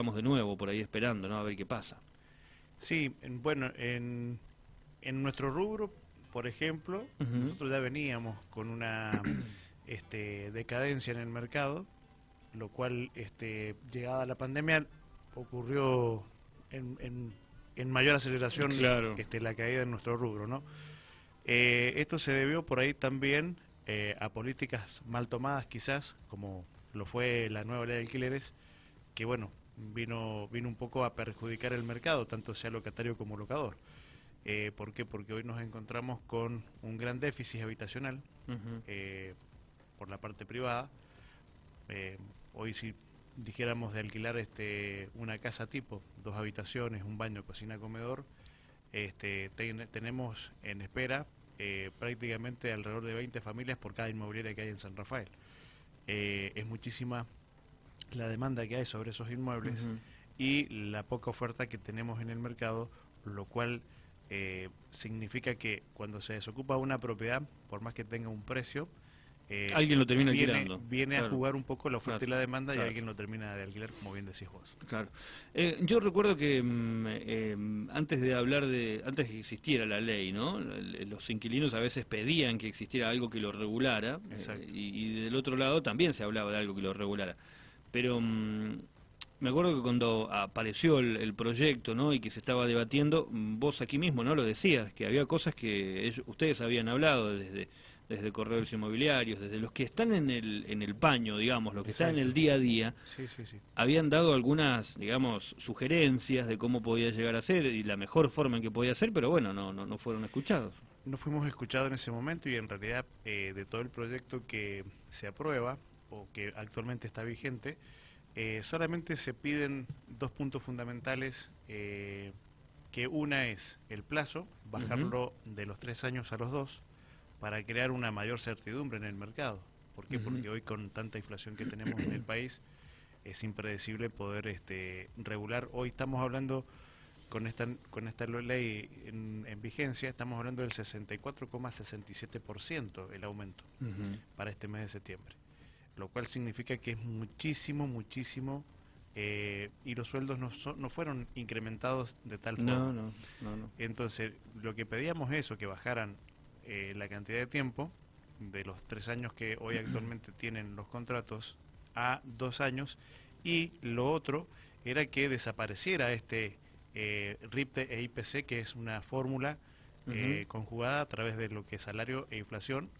estamos de nuevo por ahí esperando, ¿no? A ver qué pasa. Sí, bueno, en, en nuestro rubro, por ejemplo, nosotros ya veníamos con una este, decadencia en el mercado, lo cual, este, llegada la pandemia, ocurrió en, en, mayor aceleración este, la caída en nuestro rubro, ¿no? Eh, esto se debió por ahí también eh, a políticas mal tomadas quizás, como lo fue la nueva ley de alquileres, que bueno, vino, vino un poco a perjudicar el mercado, tanto sea locatario como locador. Eh, ¿Por qué? Porque hoy nos encontramos con un gran déficit habitacional eh, por la parte privada. Eh, hoy si dijéramos de alquilar este una casa tipo, dos habitaciones, un baño, cocina, comedor, este, tenemos en espera prácticamente alrededor de 20 familias por cada inmobiliaria que hay en San Rafael. es muchísima la demanda que hay sobre esos inmuebles y la poca oferta que tenemos en el mercado, lo cual eh, significa que cuando se desocupa una propiedad, por más que tenga un precio, eh, alguien lo termina viene, alquilando. Viene a jugar un poco la oferta y la demanda y alguien lo termina de alquilar, como bien decís vos. Claro. Eh, yo recuerdo que mm, antes de hablar de, antes de que existiera la ley, ¿no? Los inquilinos a veces pedían que existiera algo que lo regulara y, y, del otro lado también se hablaba de algo que lo regulara. Pero mm, me acuerdo que cuando apareció el, proyecto ¿no? y que se estaba debatiendo, mm, vos aquí mismo no lo decías, que había cosas que ustedes habían hablado desde, desde correos inmobiliarios, desde los que están en el, en el paño, digamos, los que están en el día a día, habían dado algunas, digamos, sugerencias de cómo podía llegar a ser y la mejor forma en que podía ser, pero bueno, no, no, no fueron escuchados. No fuimos escuchados en ese momento y en realidad eh, de todo el proyecto que se aprueba, o que actualmente está vigente, eh, solamente se piden dos puntos fundamentales, eh, que una es el plazo, bajarlo de los tres años a los dos, para crear una mayor certidumbre en el mercado. ¿Por qué? Porque hoy con tanta inflación que tenemos en el país, es impredecible poder este, regular. Hoy estamos hablando con esta, con esta ley en, vigencia, estamos hablando del 64,67% el aumento para este mes de septiembre lo cual significa que es muchísimo, muchísimo, eh, y los sueldos no, no fueron incrementados de tal forma. No, no, no, Entonces, lo que pedíamos es eso, que bajaran eh, la cantidad de tiempo de los tres años que hoy actualmente tienen los contratos a dos años, y lo otro era que desapareciera este eh, RIPTE e IPC, que es una fórmula eh, conjugada a través de lo que es salario e inflación,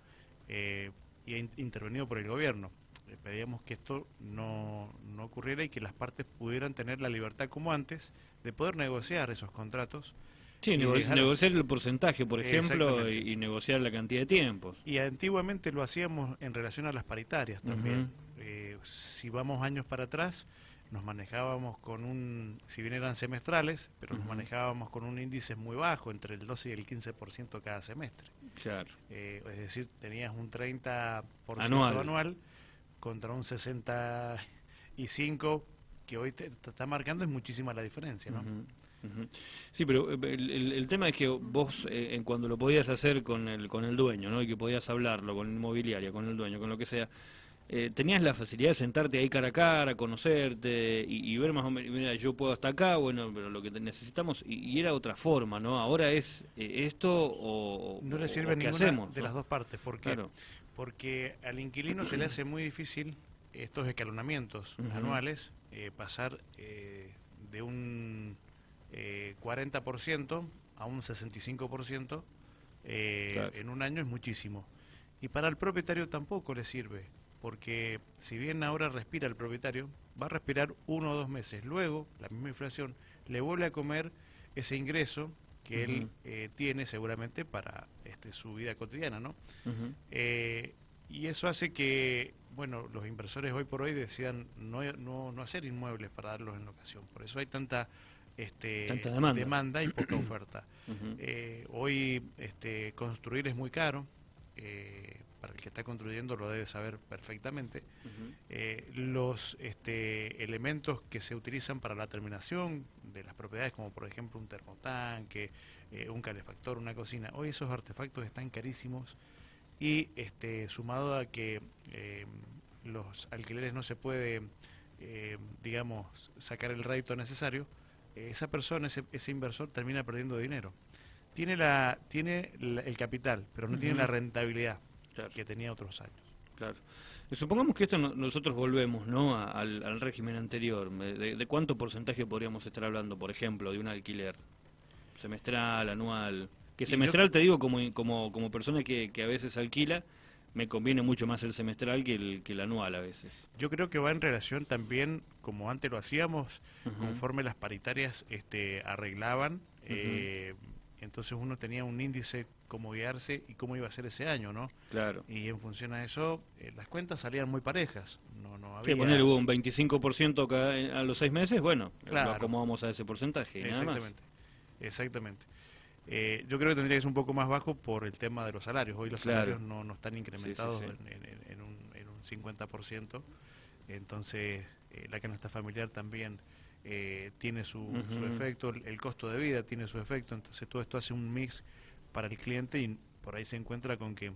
y intervenido por el gobierno pedíamos que esto no, no ocurriera y que las partes pudieran tener la libertad como antes de poder negociar esos contratos. Sí, negociar el porcentaje, por ejemplo, y, negociar la cantidad de tiempos. Y antiguamente lo hacíamos en relación a las paritarias también. Eh, si vamos años para atrás, nos manejábamos con un, si bien eran semestrales, pero nos manejábamos con un índice muy bajo, entre el 12 y el 15% cada semestre. Claro. Eh, es decir, tenías un 30% anual, anual contra un 65 que hoy te, está marcando es muchísima la diferencia, ¿no? Sí, pero eh, el, tema es que vos, eh, cuando lo podías hacer con el, con el dueño, ¿no? Y que podías hablarlo con el inmobiliario, con el dueño, con lo que sea, eh, tenías la facilidad de sentarte ahí cara a cara, conocerte y, ver más o menos, mira, yo puedo hasta acá, bueno, pero lo que necesitamos, y, era otra forma, ¿no? Ahora es esto o... No le sirve ninguna hacemos, de las dos partes, porque claro porque al inquilino se le hace muy difícil estos escalonamientos anuales, eh, pasar eh, de un 40% eh, a un 65% en un año es muchísimo. Y para el propietario tampoco le sirve, porque si bien ahora respira el propietario, va a respirar uno o dos meses. Luego, la misma inflación le vuelve a comer ese ingreso que él eh, tiene seguramente para este, su vida cotidiana, ¿no? Eh, y eso hace que, bueno, los inversores hoy por hoy decidan no, no, no hacer inmuebles para darlos en locación. Por eso hay tanta, este, demanda. y poca oferta. Eh, hoy este, construir es muy caro. Eh, para el que está construyendo lo debe saber perfectamente, eh, los este, elementos que se utilizan para la terminación de las propiedades, como por ejemplo un termotanque, eh, un calefactor, una cocina, hoy esos artefactos están carísimos y este, sumado a que eh, los alquileres no se puede eh, digamos, sacar el rédito necesario, esa persona, ese, ese inversor termina perdiendo dinero. Tiene, la, tiene el capital, pero no tiene la rentabilidad que tenía otros años. Claro. Supongamos que esto nosotros volvemos ¿no? al, régimen anterior. De, cuánto porcentaje podríamos estar hablando, por ejemplo, de un alquiler? Semestral, anual. Que semestral, te digo, como, como, como persona que, que a veces alquila, me conviene mucho más el semestral que el, que el anual a veces. Yo creo que va en relación también, como antes lo hacíamos, conforme las paritarias este, arreglaban, eh, entonces uno tenía un índice cómo guiarse y cómo iba a ser ese año, ¿no? Claro. Y en función a eso, eh, las cuentas salían muy parejas. No, no había... poner hubo un 25% cada, a los seis meses, bueno, claro. lo acomodamos a ese porcentaje. Exactamente. Exactamente. Eh, yo creo que tendría que ser un poco más bajo por el tema de los salarios. Hoy los salarios no, no están incrementados En, un, en un 50%. Entonces, eh, la canasta familiar también eh, tiene su, efecto, el, costo de vida tiene su efecto. Entonces, todo esto hace un mix para el cliente y por ahí se encuentra con que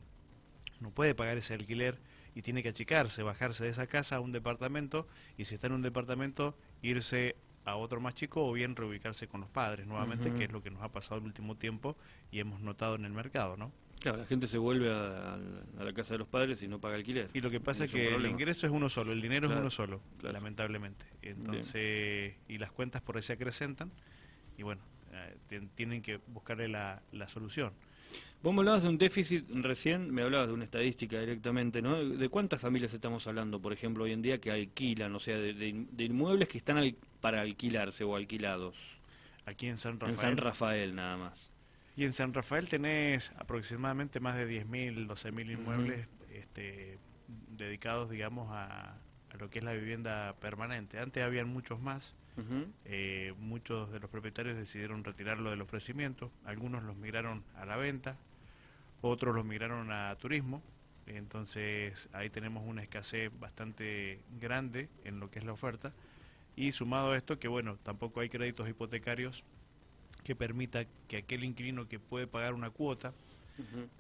no puede pagar ese alquiler y tiene que achicarse, bajarse de esa casa a un departamento y si está en un departamento irse a otro más chico o bien reubicarse con los padres nuevamente, que es lo que nos ha pasado el último tiempo y hemos notado en el mercado, ¿no? Claro, la gente se vuelve a, la casa de los padres y no paga alquiler. Y lo que pasa es que el ingreso es uno solo, el dinero es uno solo, lamentablemente. Entonces, y las cuentas por ahí se acrecentan y bueno, eh, tienen que buscarle la, la solución. Vos me hablabas de un déficit recién, me hablabas de una estadística directamente, ¿no? ¿De cuántas familias estamos hablando, por ejemplo, hoy en día que alquilan, o sea, de, inmuebles que están para alquilarse o alquilados? Aquí en San Rafael. En San Rafael nada más. Y en San Rafael tenés aproximadamente más de 10.000, 12.000 inmuebles este, dedicados, digamos, a, a, lo que es la vivienda permanente. Antes habían muchos más. Eh, muchos de los propietarios decidieron retirarlo del ofrecimiento. Algunos los migraron a la venta otros los migraron a turismo, entonces ahí tenemos una escasez bastante grande en lo que es la oferta y sumado a esto que bueno, tampoco hay créditos hipotecarios que permita que aquel inquilino que puede pagar una cuota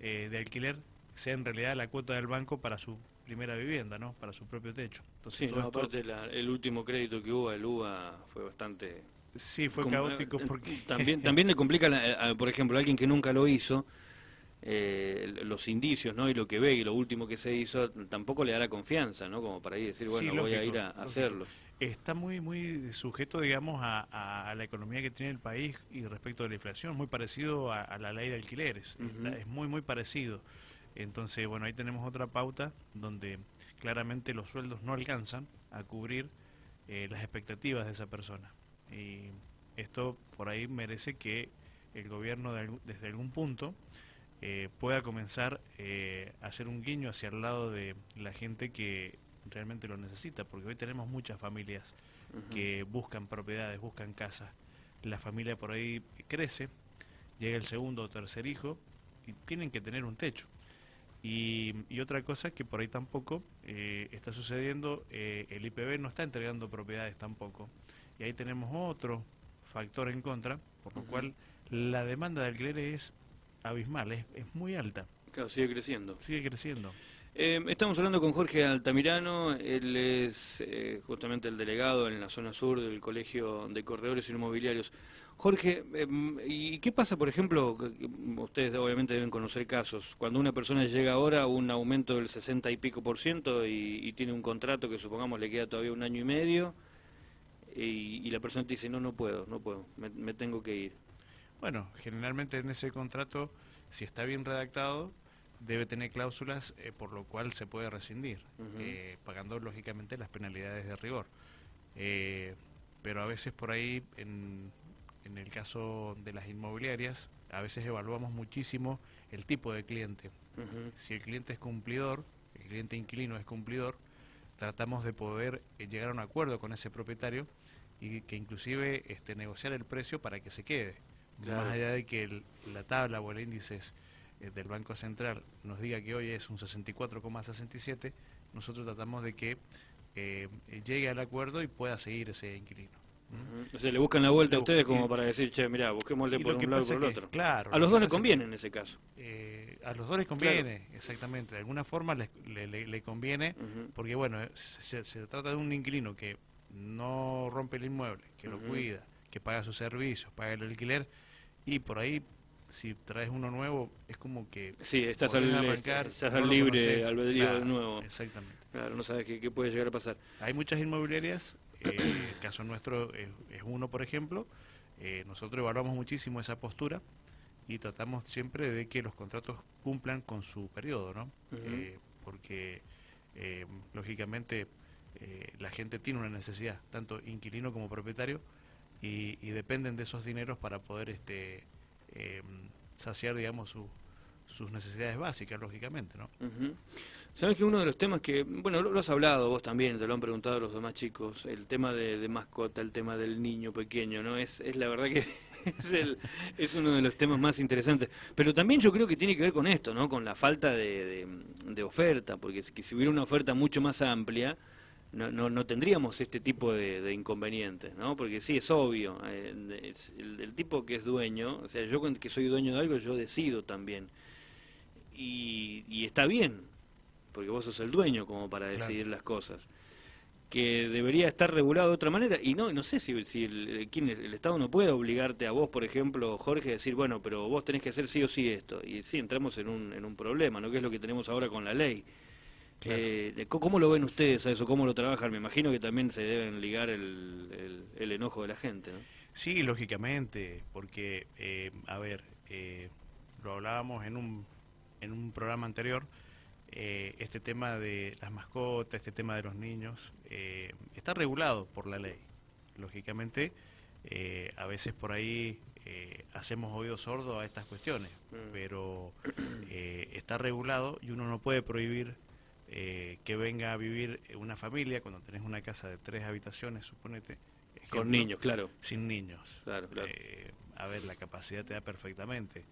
eh, de alquiler sea en realidad la cuota del banco para su primera vivienda, ¿no? Para su propio techo. Entonces, sí, aparte el último crédito que hubo, el UBA, fue bastante... Sí, fue caótico eh, porque... También, también le complica, por ejemplo, a alguien que nunca lo hizo, eh, los indicios ¿no? y lo que ve y lo último que se hizo tampoco le da la confianza ¿no? como para ir decir bueno voy a ir a, hacerlo está muy muy sujeto digamos a, la economía que tiene el país y respecto a la inflación muy parecido a, la ley de alquileres es muy muy parecido. Entonces bueno ahí tenemos otra pauta donde claramente los sueldos no alcanzan a cubrir eh, las expectativas de esa persona. Y esto por ahí merece que el gobierno desde algún punto eh, pueda comenzar eh, a hacer un guiño hacia el lado de la gente que realmente lo necesita, porque hoy tenemos muchas familias que buscan propiedades, buscan casas. La familia por ahí crece, llega el segundo o tercer hijo y tienen que tener un techo. Y, otra cosa que por ahí tampoco eh, está sucediendo, el IPB no está entregando propiedades tampoco. Y ahí tenemos otro factor en contra, por lo cual la demanda de alquiler es abismal, es, muy alta. Claro, sigue creciendo. Sigue creciendo. Eh, estamos hablando con Jorge Altamirano, él es eh, justamente el delegado en la zona sur del Colegio de Corredores Inmobiliarios. Jorge, em, ¿y qué pasa, por ejemplo, ustedes obviamente deben conocer casos, cuando una persona llega ahora a un aumento del 60 y pico por ciento y, tiene un contrato que supongamos le queda todavía un año y medio y, la persona te dice, no, no puedo, no puedo, me tengo que ir? Bueno, generalmente en ese contrato, si está bien redactado, debe tener cláusulas eh, por lo cual se puede rescindir, eh, pagando lógicamente las penalidades de rigor. Eh, pero a veces por ahí, en, en el caso de las inmobiliarias, a veces evaluamos muchísimo el tipo de cliente. Si el cliente es cumplidor, el cliente inquilino es cumplidor, tratamos de poder llegar a un acuerdo con ese propietario y que inclusive este, negociar el precio para que se quede. Más allá de que la tabla o el índice eh, del Banco Central nos diga que hoy es un 64,67, nosotros tratamos de que eh, llegue al acuerdo y pueda seguir ese inquilino. O sea, le buscan la vuelta a ustedes como para decir, che, mira, busquémosle por un lado y por el otro. Claro. A los dos les conviene en ese caso. Eh, a los dos les conviene, exactamente. De alguna forma le, le, conviene, porque bueno, se, se, trata de un inquilino que no rompe el inmueble, que lo cuida, que paga sus servicios, paga el alquiler, y por ahí si traes uno nuevo, es como que... Sí, estás al, estás al libre albedrío de nuevo. Exactamente. Claro, no sabes qué, puede llegar a pasar. Hay muchas inmobiliarias, eh, el caso nuestro es, uno, por ejemplo, eh, nosotros evaluamos muchísimo esa postura y tratamos siempre de que los contratos cumplan con su periodo, ¿no? Eh, porque, eh, lógicamente, la gente tiene una necesidad, tanto inquilino como propietario, y, y dependen de esos dineros para poder este, saciar, digamos, su, sus necesidades básicas, lógicamente, ¿no? Sabes que uno de los temas que, bueno, lo, has hablado vos también, te lo han preguntado los demás chicos, el tema de, mascota, el tema del niño pequeño, ¿no? Es, es la verdad que es, el, es uno de los temas más interesantes. Pero también yo creo que tiene que ver con esto, ¿no? Con la falta de, de, oferta, porque si hubiera una oferta mucho más amplia, no, no, no tendríamos este tipo de, inconvenientes, ¿no? Porque sí, es obvio, eh, el, el, tipo que es dueño, o sea, yo que soy dueño de algo, yo decido también y, está bien, porque vos sos el dueño como para decidir las cosas. Que debería estar regulado de otra manera, y no no sé si, si el, el, Estado no puede obligarte a vos, por ejemplo, Jorge, a decir, bueno, pero vos tenés que hacer sí o sí esto. Y sí, entramos en un, en un problema, ¿no? Que es lo que tenemos ahora con la ley. Eh, ¿Cómo lo ven ustedes a eso? ¿Cómo lo trabajan? Me imagino que también se deben ligar el, el, enojo de la gente, ¿no? Sí, lógicamente, porque, eh, a ver, eh, lo hablábamos en un en un programa anterior, eh, este tema de las mascotas, este tema de los niños, eh, está regulado por la ley. Lógicamente, eh, a veces por ahí hacemos oído sordo a estas cuestiones, mm. pero está regulado y uno no puede prohibir que venga a vivir una familia cuando tenés una casa de tres habitaciones, suponete. Con niños, claro. Sin niños. Claro, claro. a ver, la capacidad te da perfectamente.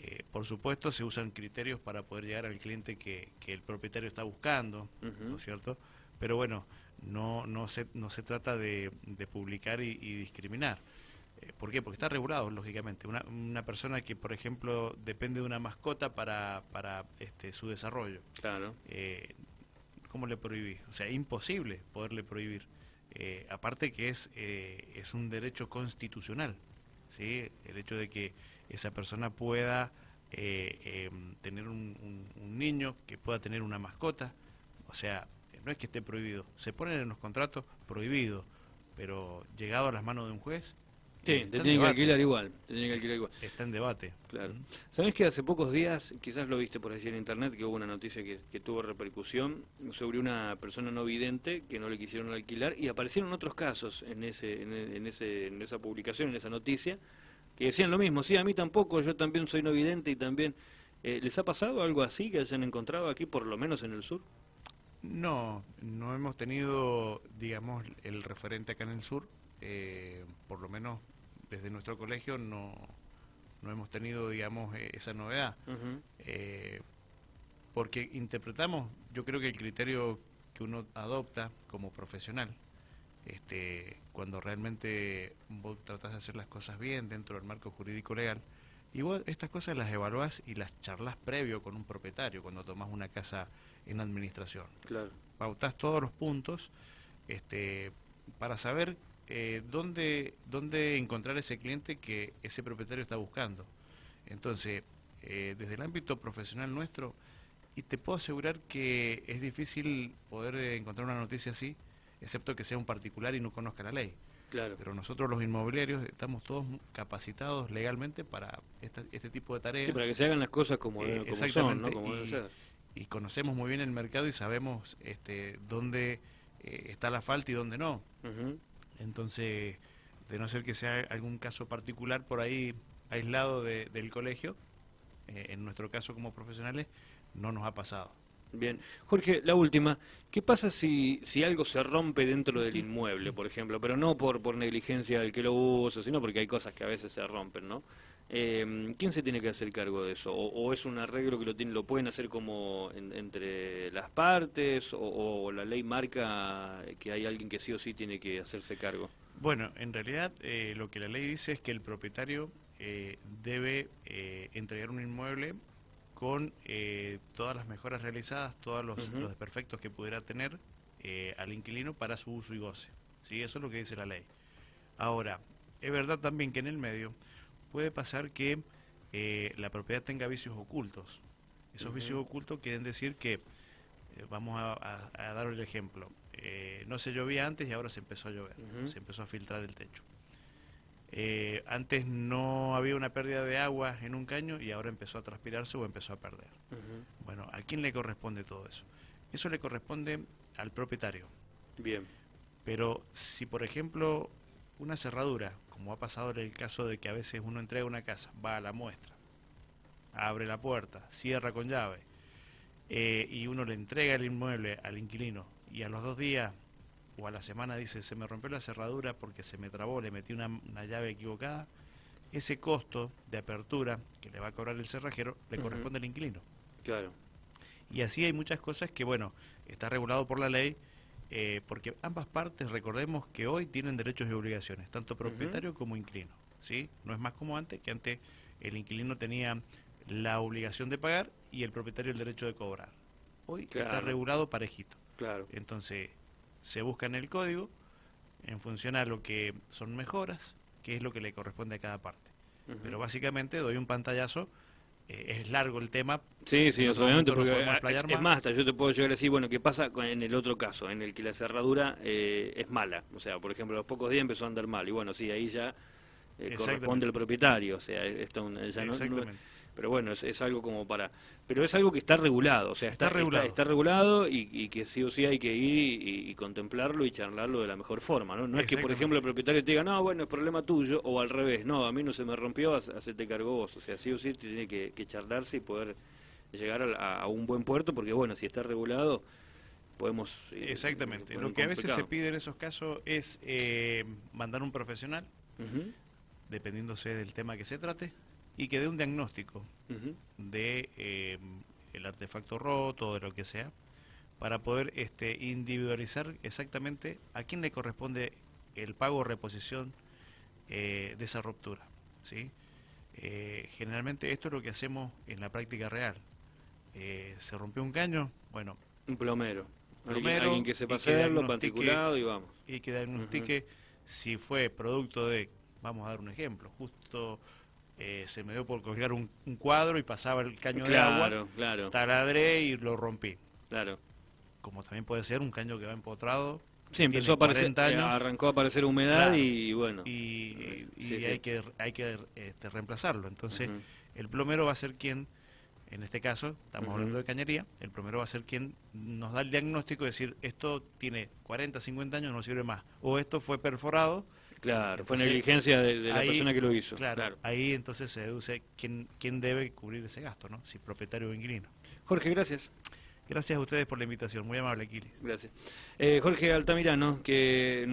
Eh, por supuesto, se usan criterios para poder llegar al cliente que, el propietario está buscando, ¿no es cierto? Pero bueno, no, no, se, no se trata de, publicar y, discriminar. Eh, ¿Por qué? Porque está regulado, lógicamente. Una, una persona que, por ejemplo, depende de una mascota para, para este, su desarrollo. Claro. Eh, ¿Cómo le prohibís? O sea, imposible poderle prohibir. Eh, aparte que es, es un derecho constitucional, ¿sí? El hecho de que esa persona pueda eh, em, tener un, niño, que pueda tener una mascota. O sea, no es que esté prohibido, se ponen en los contratos prohibido, pero llegado a las manos de un juez. Sí, te tienen que alquilar igual, Está en debate. Claro. ¿Sabes que hace pocos días, quizás lo viste por decir en internet, que hubo una noticia que, tuvo repercusión sobre una persona no vidente que no le quisieron alquilar y aparecieron otros casos en, ese, en, ese, en esa publicación, en esa noticia, que decían lo mismo, sí, a mí tampoco, yo también soy no vidente y también... Eh, ¿Les ha pasado algo así que hayan encontrado aquí, por lo menos en el sur? No, no hemos tenido, digamos, el referente acá en el sur, eh, por lo menos desde nuestro colegio no, no hemos tenido, digamos, e, esa novedad. Eh, porque interpretamos, yo creo que el criterio que uno adopta como profesional este, cuando realmente vos tratás de hacer las cosas bien dentro del marco jurídico legal, y vos estas cosas las evaluás y las charlas previo con un propietario cuando tomás una casa en administración. Claro. Pautás todos los puntos este, para saber eh, dónde, dónde encontrar ese cliente que ese propietario está buscando. Entonces, eh, desde el ámbito profesional nuestro, y te puedo asegurar que es difícil poder encontrar una noticia así, excepto que sea un particular y no conozca la ley. Claro. Pero nosotros los inmobiliarios estamos todos capacitados legalmente para este tipo de tareas. para que se hagan las cosas como, eh, son, ¿no? Como y, ser. y conocemos muy bien el mercado y sabemos este, dónde eh, está la falta y dónde no. Entonces, de no ser que sea algún caso particular por ahí aislado del colegio, eh, en nuestro caso como profesionales, no nos ha pasado. Bien. Jorge, la última. ¿Qué pasa si, si algo se rompe dentro del inmueble, por ejemplo? Pero no por, por negligencia del que lo usa, sino porque hay cosas que a veces se rompen, ¿no? Eh, ¿Quién se tiene que hacer cargo de eso? ¿O, es un arreglo que lo, tienen, lo pueden hacer como entre las partes? O, la ley marca que hay alguien que sí o sí tiene que hacerse cargo? Bueno, en realidad eh, lo que la ley dice es que el propietario eh, debe entregar un inmueble con eh, todas las mejoras realizadas, todos los, desperfectos que pudiera tener eh, al inquilino para su uso y goce. ¿sí? Eso es lo que dice la ley. Ahora, es verdad también que en el medio puede pasar que eh, la propiedad tenga vicios ocultos. Esos vicios ocultos quieren decir que, eh, vamos a, dar el ejemplo, eh, no se llovía antes y ahora se empezó a llover, se empezó a filtrar el techo. antes no había una pérdida de agua en un caño y ahora empezó a transpirarse o empezó a perder. Bueno, ¿a quién le corresponde todo eso? Eso le corresponde al propietario. Bien. Pero si, por ejemplo, una cerradura, como ha pasado en el caso de que a veces uno entrega una casa, va a la muestra, abre la puerta, cierra con llave, eh, y uno le entrega el inmueble al inquilino, y a los dos días o a la semana dice, se me rompió la cerradura porque se me trabó, le metí una, llave equivocada, ese costo de apertura que le va a cobrar el cerrajero le corresponde al inquilino. Claro. Y así hay muchas cosas que, bueno, está regulado por la ley, eh, porque ambas partes, recordemos que hoy tienen derechos y obligaciones, tanto propietario como inquilino. ¿sí? No es más como antes, que antes el inquilino tenía la obligación de pagar y el propietario el derecho de cobrar. Hoy está regulado parejito. Claro. Entonces, se busca en el código en función a lo que son mejoras, que es lo que le corresponde a cada parte. Pero básicamente doy un pantallazo eh, es largo el tema. Sí, sí, obviamente, porque es más, yo te puedo llegar a decir, bueno, ¿qué pasa en el otro caso, en el que la cerradura eh, es mala? O sea, por ejemplo, a los pocos días empezó a andar mal, y bueno, sí, ahí ya eh, corresponde el propietario, o sea, esto ya no, pero bueno, es, algo como para... Pero es algo que está regulado, o sea, está, regulado, está, regulado y, que sí o sí hay que ir y, contemplarlo y charlarlo de la mejor forma, ¿no? No es que, por ejemplo, el propietario te diga, no, bueno, es problema tuyo, o al revés, no, a mí no se me rompió, hacerte cargo vos. O sea, sí o sí tiene que, charlarse y poder llegar a, un buen puerto, porque bueno, si está regulado, podemos... Eh, Exactamente. Lo que a veces se pide en esos casos es eh, mandar un profesional, dependiéndose del tema que se trate, y que dé un diagnóstico de eh, el artefacto roto, de lo que sea, para poder este, individualizar exactamente a quién le corresponde el pago o reposición eh, de esa ruptura. ¿sí? Eh, generalmente esto es lo que hacemos en la práctica real. se rompió un caño, bueno. Un plomero. alguien, que sepa hacerlo, particulado y vamos. Y que diagnostique si fue producto de, vamos a dar un ejemplo, justo eh, se me dio por colgar un, cuadro y pasaba el caño de agua, claro. taladré y lo rompí. Claro. Como también puede ser un caño que va empotrado. Sí, empezó a aparecer, eh, arrancó a aparecer humedad y bueno. Y, hay que, hay que este, reemplazarlo. Entonces, el plomero va a ser quien, en este caso, estamos hablando de cañería, el plomero va a ser quien nos da el diagnóstico de decir, esto tiene 40, 50 años, no sirve más. O esto fue perforado Claro, fue negligencia de, la persona que lo hizo. Claro, ahí entonces se deduce quién, quién debe cubrir ese gasto, ¿no? Si propietario o inquilino. Jorge, gracias. Gracias a ustedes por la invitación, muy amable, Aquiles. Gracias. Eh, Jorge Altamirano, que